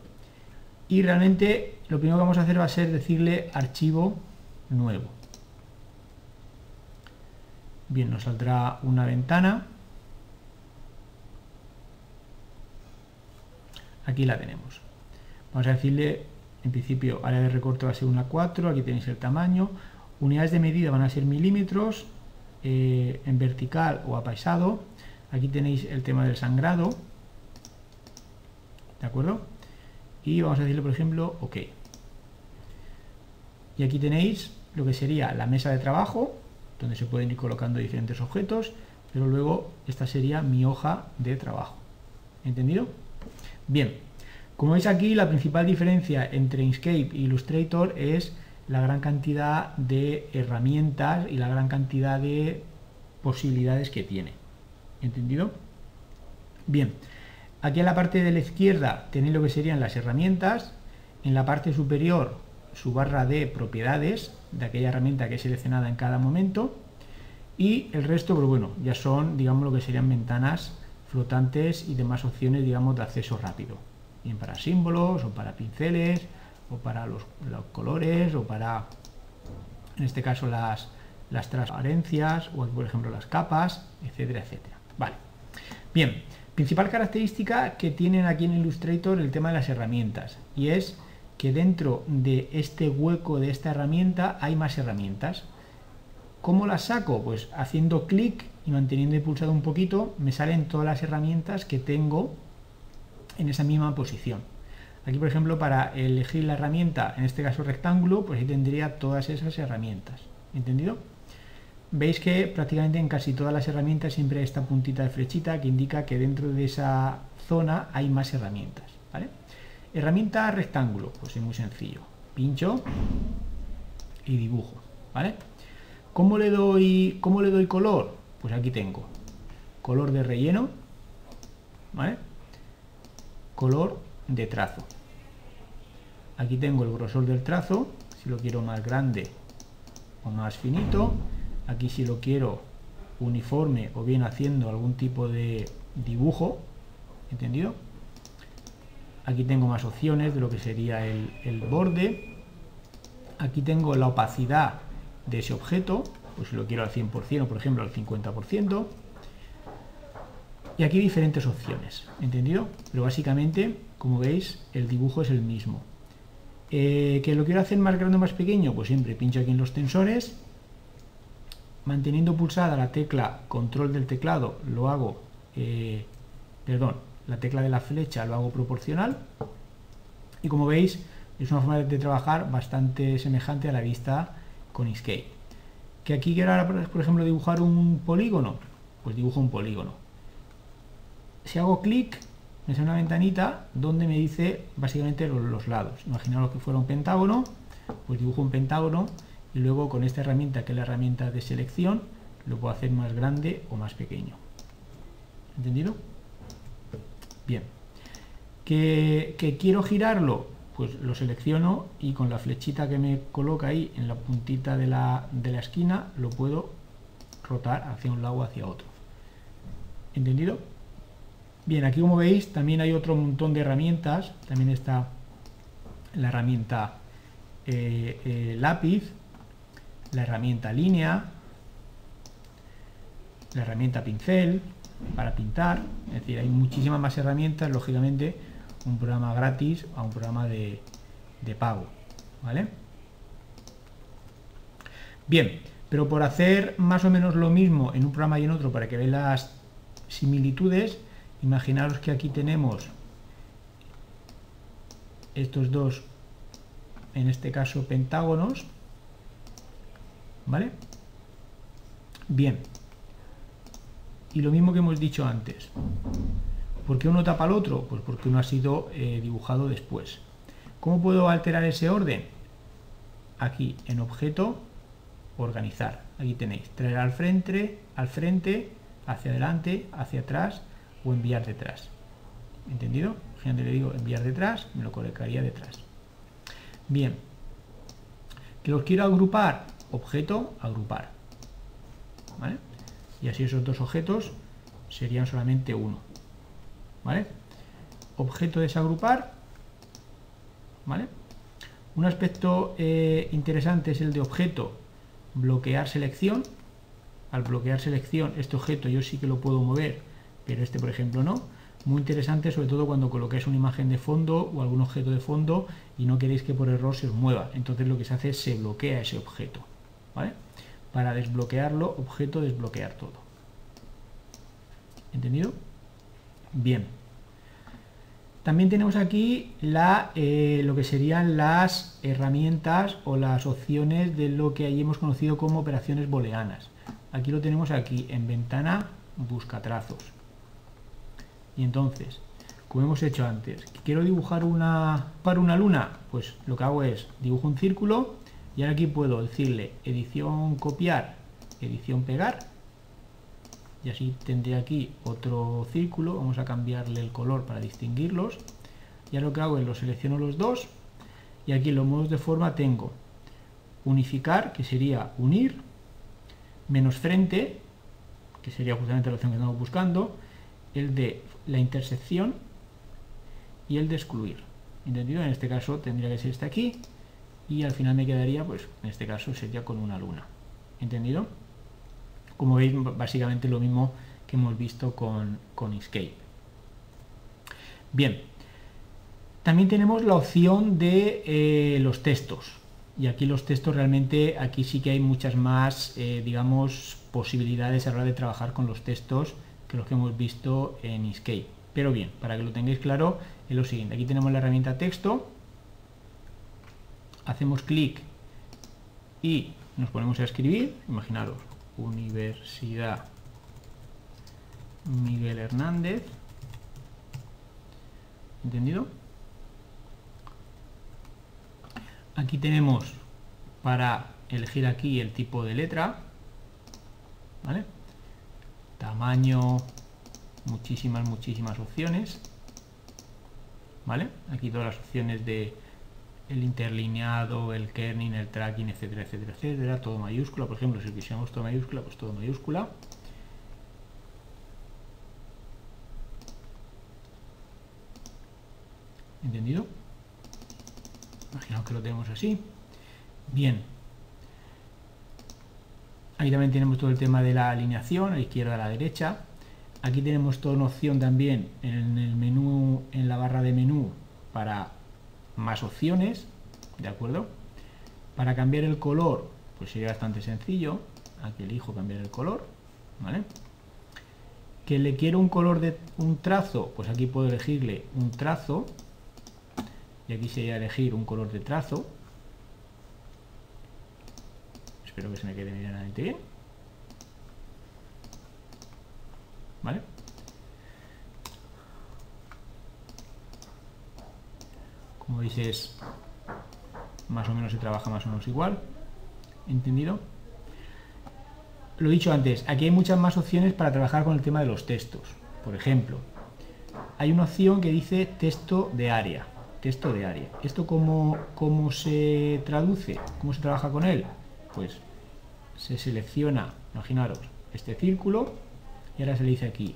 [SPEAKER 1] y realmente lo primero que vamos a hacer va a ser decirle archivo nuevo. Bien, nos saldrá una ventana. Aquí la tenemos. Vamos a decirle, en principio, área de recorte va a ser una 4, aquí tenéis el tamaño. Unidades de medida van a ser milímetros, eh, en vertical o apaisado. Aquí tenéis el tema del sangrado. ¿De acuerdo? Y vamos a decirle, por ejemplo, OK. Y aquí tenéis lo que sería la mesa de trabajo, donde se pueden ir colocando diferentes objetos, pero luego esta sería mi hoja de trabajo. ¿Entendido? Bien, como veis aquí, la principal diferencia entre Inkscape e Illustrator es la gran cantidad de herramientas y la gran cantidad de posibilidades que tiene. ¿Entendido? Bien, aquí en la parte de la izquierda tenéis lo que serían las herramientas, en la parte superior su barra de propiedades de aquella herramienta que es seleccionada en cada momento y el resto, pues bueno, ya son, digamos, lo que serían ventanas flotantes y demás opciones, digamos, de acceso rápido. Bien para símbolos o para pinceles o para los, colores o para, en este caso, las, las transparencias o, por ejemplo, las capas, etcétera, etcétera. Vale. Bien, principal característica que tienen aquí en Illustrator el tema de las herramientas y es que dentro de este hueco de esta herramienta hay más herramientas. ¿Cómo las saco? Pues haciendo clic y manteniendo pulsado un poquito me salen todas las herramientas que tengo en esa misma posición. Aquí, por ejemplo, para elegir la herramienta, en este caso rectángulo, pues ahí tendría todas esas herramientas. ¿Entendido? Veis que prácticamente en casi todas las herramientas siempre hay esta puntita de flechita que indica que dentro de esa zona hay más herramientas. ¿vale? Herramienta rectángulo, pues es muy sencillo. Pincho y dibujo, ¿vale? ¿Cómo le doy, cómo le doy color? Pues aquí tengo color de relleno, ¿vale? Color de trazo. Aquí tengo el grosor del trazo, si lo quiero más grande o más finito. Aquí si lo quiero uniforme o bien haciendo algún tipo de dibujo, ¿entendido? Aquí tengo más opciones de lo que sería el, borde. Aquí tengo la opacidad de ese objeto, pues si lo quiero al 100% o por ejemplo al 50%. Y aquí diferentes opciones, ¿entendido? Pero básicamente, como veis, el dibujo es el mismo. Eh, ¿Que lo quiero hacer más grande o más pequeño? Pues siempre pincho aquí en los tensores. Manteniendo pulsada la tecla control del teclado, lo hago, eh, perdón, la tecla de la flecha lo hago proporcional y como veis es una forma de trabajar bastante semejante a la vista con Inkscape. Que aquí quiero ahora, por ejemplo, dibujar un polígono, pues dibujo un polígono. Si hago clic, me sale una ventanita donde me dice básicamente los, lados. Imaginaos que fuera un pentágono, pues dibujo un pentágono y luego con esta herramienta, que es la herramienta de selección, lo puedo hacer más grande o más pequeño. ¿Entendido? Bien. ¿Que, quiero girarlo? Pues lo selecciono y con la flechita que me coloca ahí en la puntita de la, de la esquina lo puedo rotar hacia un lado o hacia otro. ¿Entendido? Bien, aquí como veis también hay otro montón de herramientas. También está la herramienta eh, eh, lápiz, la herramienta línea, la herramienta pincel, para pintar, es decir, hay muchísimas más herramientas, lógicamente, un programa gratis a un programa de, pago, ¿vale? Bien, pero por hacer más o menos lo mismo en un programa y en otro para que vean las similitudes, imaginaros que aquí tenemos estos dos, en este caso pentágonos, ¿vale? Bien, y lo mismo que hemos dicho antes. ¿Por qué uno tapa al otro? Pues porque uno ha sido eh, dibujado después. ¿Cómo puedo alterar ese orden? Aquí en objeto, organizar. Aquí tenéis, traer al frente, al frente, hacia adelante, hacia atrás o enviar detrás. ¿Entendido? Gente le digo enviar detrás, me lo colocaría detrás. Bien. Que los quiero agrupar, objeto, agrupar. ¿Vale? Y así esos dos objetos serían solamente uno. ¿Vale? Objeto desagrupar, ¿vale? Un aspecto eh, interesante es el de objeto bloquear selección. Al bloquear selección, este objeto yo sí que lo puedo mover, pero este por ejemplo no. Muy interesante sobre todo cuando coloquéis una imagen de fondo o algún objeto de fondo y no queréis que por error se os mueva. Entonces lo que se hace es se bloquea ese objeto. ¿vale? Para desbloquearlo, objeto desbloquear todo. ¿Entendido? Bien. También tenemos aquí la, eh, lo que serían las herramientas o las opciones de lo que ahí hemos conocido como operaciones booleanas. Aquí lo tenemos aquí en ventana busca trazos. Y entonces, como hemos hecho antes, quiero dibujar una para una luna, pues lo que hago es dibujo un círculo y ahora aquí puedo decirle edición copiar, edición pegar y así tendré aquí otro círculo, vamos a cambiarle el color para distinguirlos, ya lo que hago es lo selecciono los dos y aquí en los modos de forma tengo unificar, que sería unir, menos frente, que sería justamente la opción que estamos buscando, el de la intersección y el de excluir. ¿Entendido? En este caso tendría que ser este aquí y al final me quedaría, pues en este caso sería con una luna. ¿Entendido? Como veis, básicamente lo mismo que hemos visto con, con Escape. Bien, también tenemos la opción de eh, los textos. Y aquí los textos realmente, aquí sí que hay muchas más, eh, digamos, posibilidades a la hora de trabajar con los textos que los que hemos visto en Escape. Pero bien, para que lo tengáis claro, es lo siguiente. Aquí tenemos la herramienta texto. Hacemos clic y nos ponemos a escribir. Imaginaros, Universidad Miguel Hernández. ¿Entendido? Aquí tenemos para elegir aquí el tipo de letra. ¿Vale? Tamaño, muchísimas, muchísimas opciones. ¿Vale? Aquí todas las opciones de el interlineado, el kerning, el tracking, etcétera, etcétera, etcétera, todo mayúscula, por ejemplo, si quisiéramos todo mayúscula, pues todo mayúscula. ¿Entendido? Imaginaos que lo tenemos así. Bien. Ahí también tenemos todo el tema de la alineación, a la izquierda a la derecha. Aquí tenemos toda una opción también en el menú, en la barra de menú para más opciones, ¿de acuerdo? Para cambiar el color, pues sería bastante sencillo. Aquí elijo cambiar el color, ¿vale? Que le quiero un color de un trazo, pues aquí puedo elegirle un trazo. Y aquí sería elegir un color de trazo. Espero que se me quede medianamente bien. ¿Vale? Como veis es más o menos se trabaja más o menos igual ¿entendido? lo dicho antes, aquí hay muchas más opciones para trabajar con el tema de los textos por ejemplo hay una opción que dice texto de área texto de área ¿esto cómo, cómo se traduce? ¿cómo se trabaja con él? pues se selecciona, imaginaros, este círculo y ahora se le dice aquí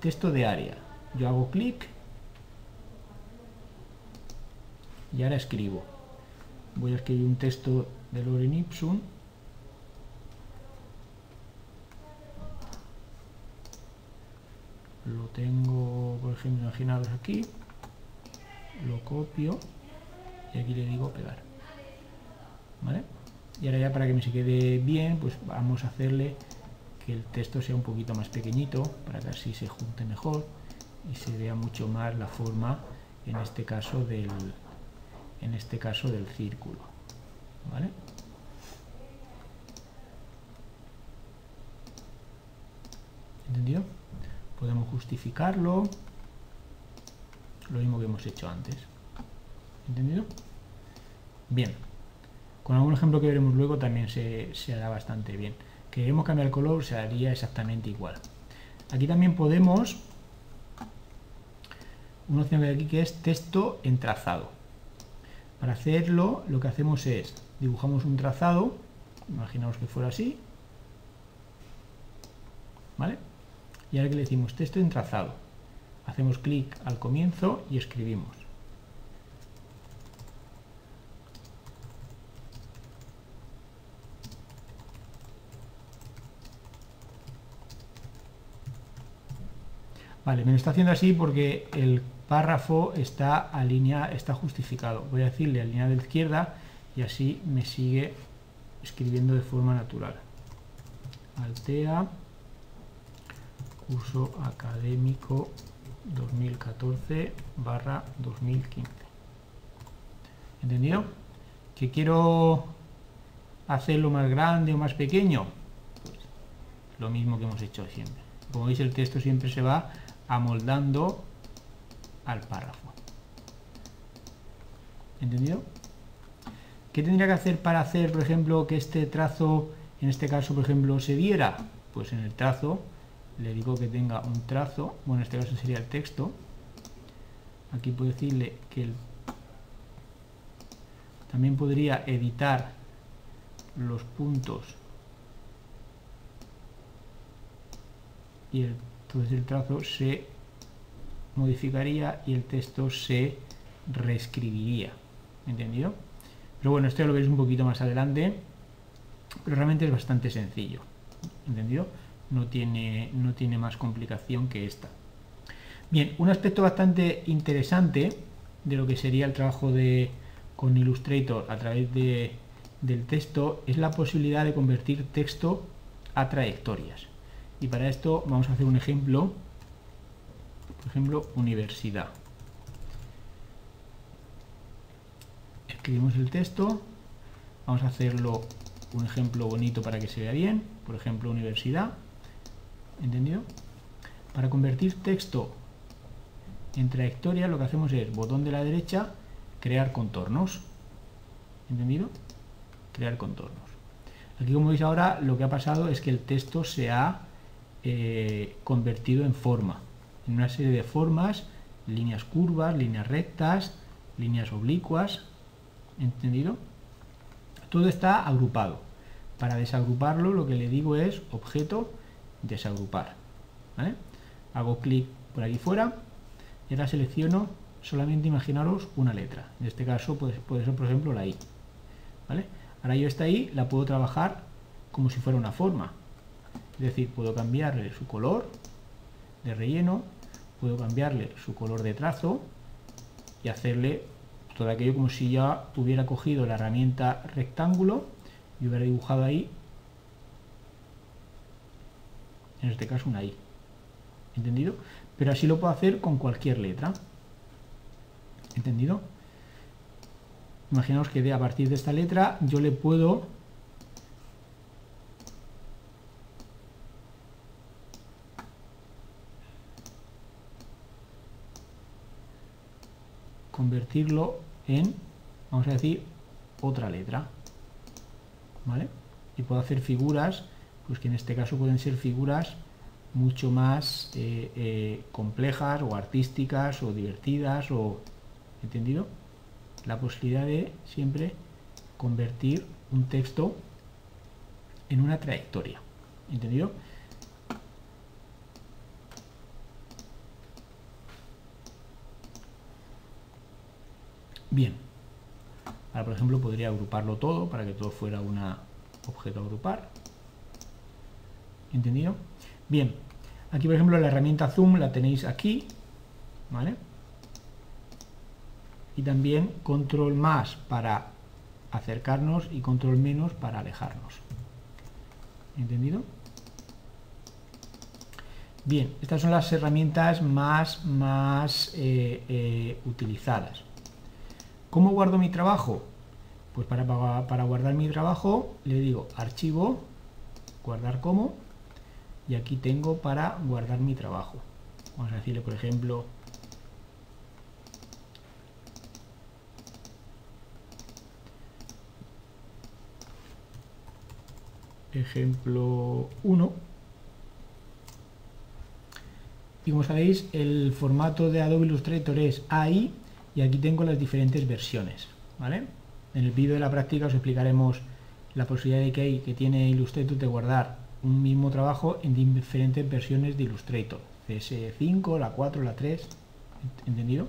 [SPEAKER 1] texto de área yo hago clic y ahora escribo. Voy a escribir un texto de Loren Ipsum. Lo tengo por ejemplo imaginaros aquí. Lo copio y aquí le digo pegar. ¿vale? y ahora ya para que me se quede bien pues vamos a hacerle que el texto sea un poquito más pequeñito para que así se junte mejor y se vea mucho más la forma en este caso del, en este caso del círculo. ¿Entendido? Podemos justificarlo. Lo mismo que hemos hecho antes. ¿Entendido? Bien. Con algún ejemplo que veremos luego también se, hará bastante bien. Queremos cambiar el color, se haría exactamente igual. Aquí también podemos una opción que aquí que es texto en trazado. Para hacerlo, lo que hacemos es, dibujamos un trazado, imaginamos que fuera así, ¿vale? Y ahora que le decimos texto en trazado, hacemos clic al comienzo y escribimos. Vale, me lo está haciendo así porque el párrafo está, está justificado. Voy a decirle alinear de la izquierda y así me sigue escribiendo de forma natural. Altea, curso académico 2014 barra 2015. ¿Entendido? ¿Que quiero hacerlo más grande o más pequeño? Pues lo mismo que hemos hecho siempre. Como veis el texto siempre se va amoldando al párrafo. ¿Entendido? ¿Qué tendría que hacer para hacer, por ejemplo, que este trazo, en este caso, por ejemplo, se viera? Pues en el trazo le digo que tenga un trazo, bueno, en este caso sería el texto. Aquí puedo decirle que también podría editar los puntos y el, entonces el trazo se modificaría y el texto se reescribiría. ¿Entendido? Pero bueno, esto ya lo veis un poquito más adelante, pero realmente es bastante sencillo. ¿Entendido? No tiene, no tiene más complicación que esta. Bien, un aspecto bastante interesante de lo que sería el trabajo de, con Illustrator a través de, del texto es la posibilidad de convertir texto a trayectorias. Y para esto vamos a hacer un ejemplo, por ejemplo, universidad. escribimos el texto, vamos a hacerlo un ejemplo bonito para que se vea bien, por ejemplo universidad, ¿entendido? Para convertir texto en trayectoria lo que hacemos es botón de la derecha, crear contornos, ¿entendido? Crear contornos. Aquí como veis ahora lo que ha pasado es que el texto se ha eh, convertido en forma, en una serie de formas, líneas curvas, líneas rectas, líneas oblicuas, ¿Entendido? Todo está agrupado. Para desagruparlo lo que le digo es objeto desagrupar. Hago clic por aquí fuera y ahora selecciono solamente imaginaros una letra. En este caso puede, puede ser por ejemplo la I. ¿vale? Ahora yo esta I la puedo trabajar como si fuera una forma. Es decir, puedo cambiarle su color de relleno, puedo cambiarle su color de trazo y hacerle todo aquello como si ya hubiera cogido la herramienta rectángulo y hubiera dibujado ahí, en este caso una I. ¿Entendido? Pero así lo puedo hacer con cualquier letra. ¿Entendido? Imaginaos que de, a partir de esta letra yo le puedo convertirlo en, vamos a decir, otra letra. ¿Vale? Y puedo hacer figuras, pues que en este caso pueden ser figuras mucho más eh, eh, complejas o artísticas o divertidas o... ¿Entendido? La posibilidad de siempre convertir un texto en una trayectoria. ¿Entendido? Bien. Ahora, por ejemplo, podría agruparlo todo para que todo fuera un objeto a agrupar. ¿Entendido? Bien. Aquí, por ejemplo, la herramienta Zoom la tenéis aquí. ¿Vale? Y también control más para acercarnos y control menos para alejarnos. ¿Entendido? Bien, estas son las herramientas más, más eh, eh, utilizadas. ¿Cómo guardo mi trabajo? Pues para, guardar mi trabajo le digo archivo, guardar como, y aquí tengo para guardar mi trabajo. Vamos a decirle, por ejemplo, ejemplo 1 y como sabéis el formato de Adobe Illustrator es AI y aquí tengo las diferentes versiones. ¿vale? En el vídeo de la práctica os explicaremos la posibilidad de que, hay, que tiene Illustrator de guardar un mismo trabajo en diferentes versiones de Illustrator. CS5, la 4, la 3, ¿entendido?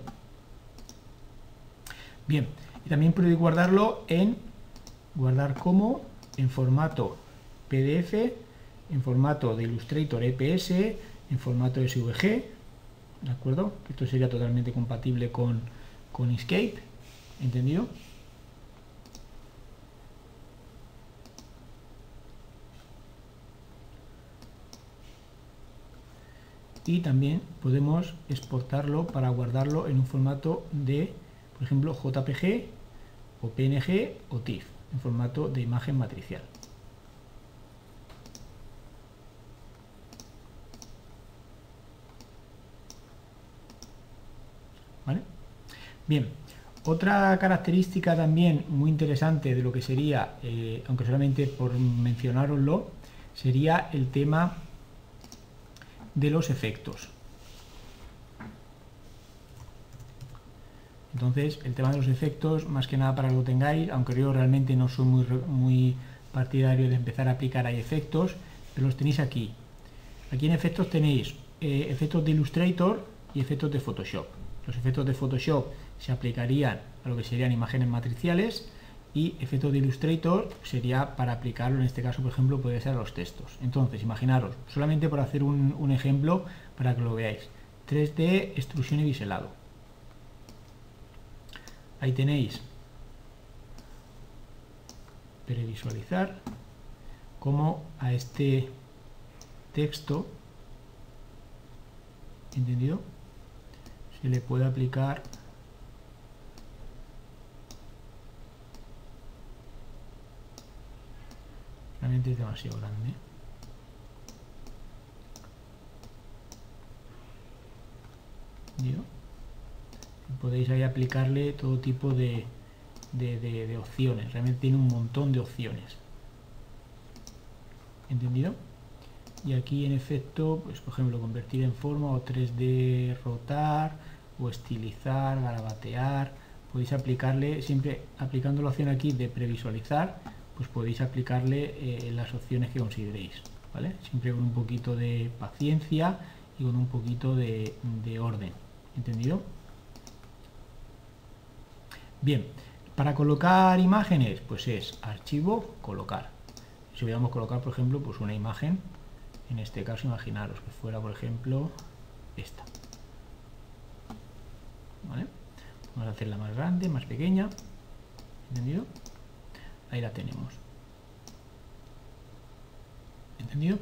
[SPEAKER 1] Bien, y también podéis guardarlo en guardar como en formato PDF, en formato de Illustrator EPS, en formato SVG, ¿de acuerdo? Esto sería totalmente compatible con, con Inkscape, ¿entendido? y también podemos exportarlo para guardarlo en un formato de, por ejemplo, JPG o PNG o TIFF, en formato de imagen matricial. ¿Vale? Bien, otra característica también muy interesante de lo que sería, eh, aunque solamente por mencionaroslo, sería el tema de los efectos. Entonces, el tema de los efectos, más que nada para que lo tengáis, aunque yo realmente no soy muy, muy partidario de empezar a aplicar ahí efectos, pero los tenéis aquí. Aquí en efectos tenéis eh, efectos de Illustrator y efectos de Photoshop. Los efectos de Photoshop se aplicarían a lo que serían imágenes matriciales y efecto de Illustrator sería para aplicarlo, en este caso, por ejemplo, puede ser a los textos. Entonces, imaginaros, solamente por hacer un, ejemplo para que lo veáis. 3D, extrusión y biselado. Ahí tenéis previsualizar como a este texto, ¿entendido? Se le puede aplicar realmente es demasiado grande. Podéis ahí aplicarle todo tipo de, de, opciones. Realmente tiene un montón de opciones. ¿entendido? y aquí en efecto pues por ejemplo convertir en forma o 3D rotar o estilizar, garabatear. Podéis aplicarle siempre aplicando la opción aquí de previsualizar pues podéis aplicarle eh, las opciones que consideréis, ¿vale? Siempre con un poquito de paciencia y con un poquito de, orden, ¿entendido? Bien, para colocar imágenes, pues es archivo, colocar. Si hubiéramos colocar, por ejemplo, pues una imagen, en este caso imaginaros que fuera, por ejemplo, esta. ¿Vale? Vamos a hacerla más grande, más pequeña, ¿entendido? Ahí la tenemos. ¿Entendido?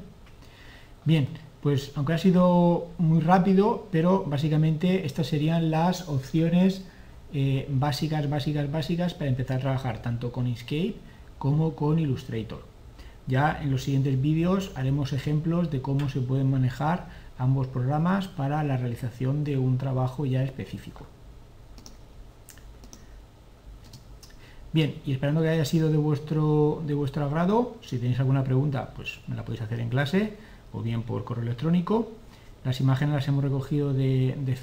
[SPEAKER 1] Bien, pues aunque ha sido muy rápido, pero básicamente estas serían las opciones eh, básicas, básicas, básicas para empezar a trabajar tanto con Inkscape como con Illustrator. Ya en los siguientes vídeos haremos ejemplos de cómo se pueden manejar ambos programas para la realización de un trabajo ya específico. Bien, y esperando que haya sido de vuestro, de vuestro agrado, si tenéis alguna pregunta, pues me la podéis hacer en clase o bien por correo electrónico. Las imágenes las hemos recogido de, de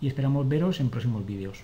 [SPEAKER 1] y esperamos veros en próximos vídeos.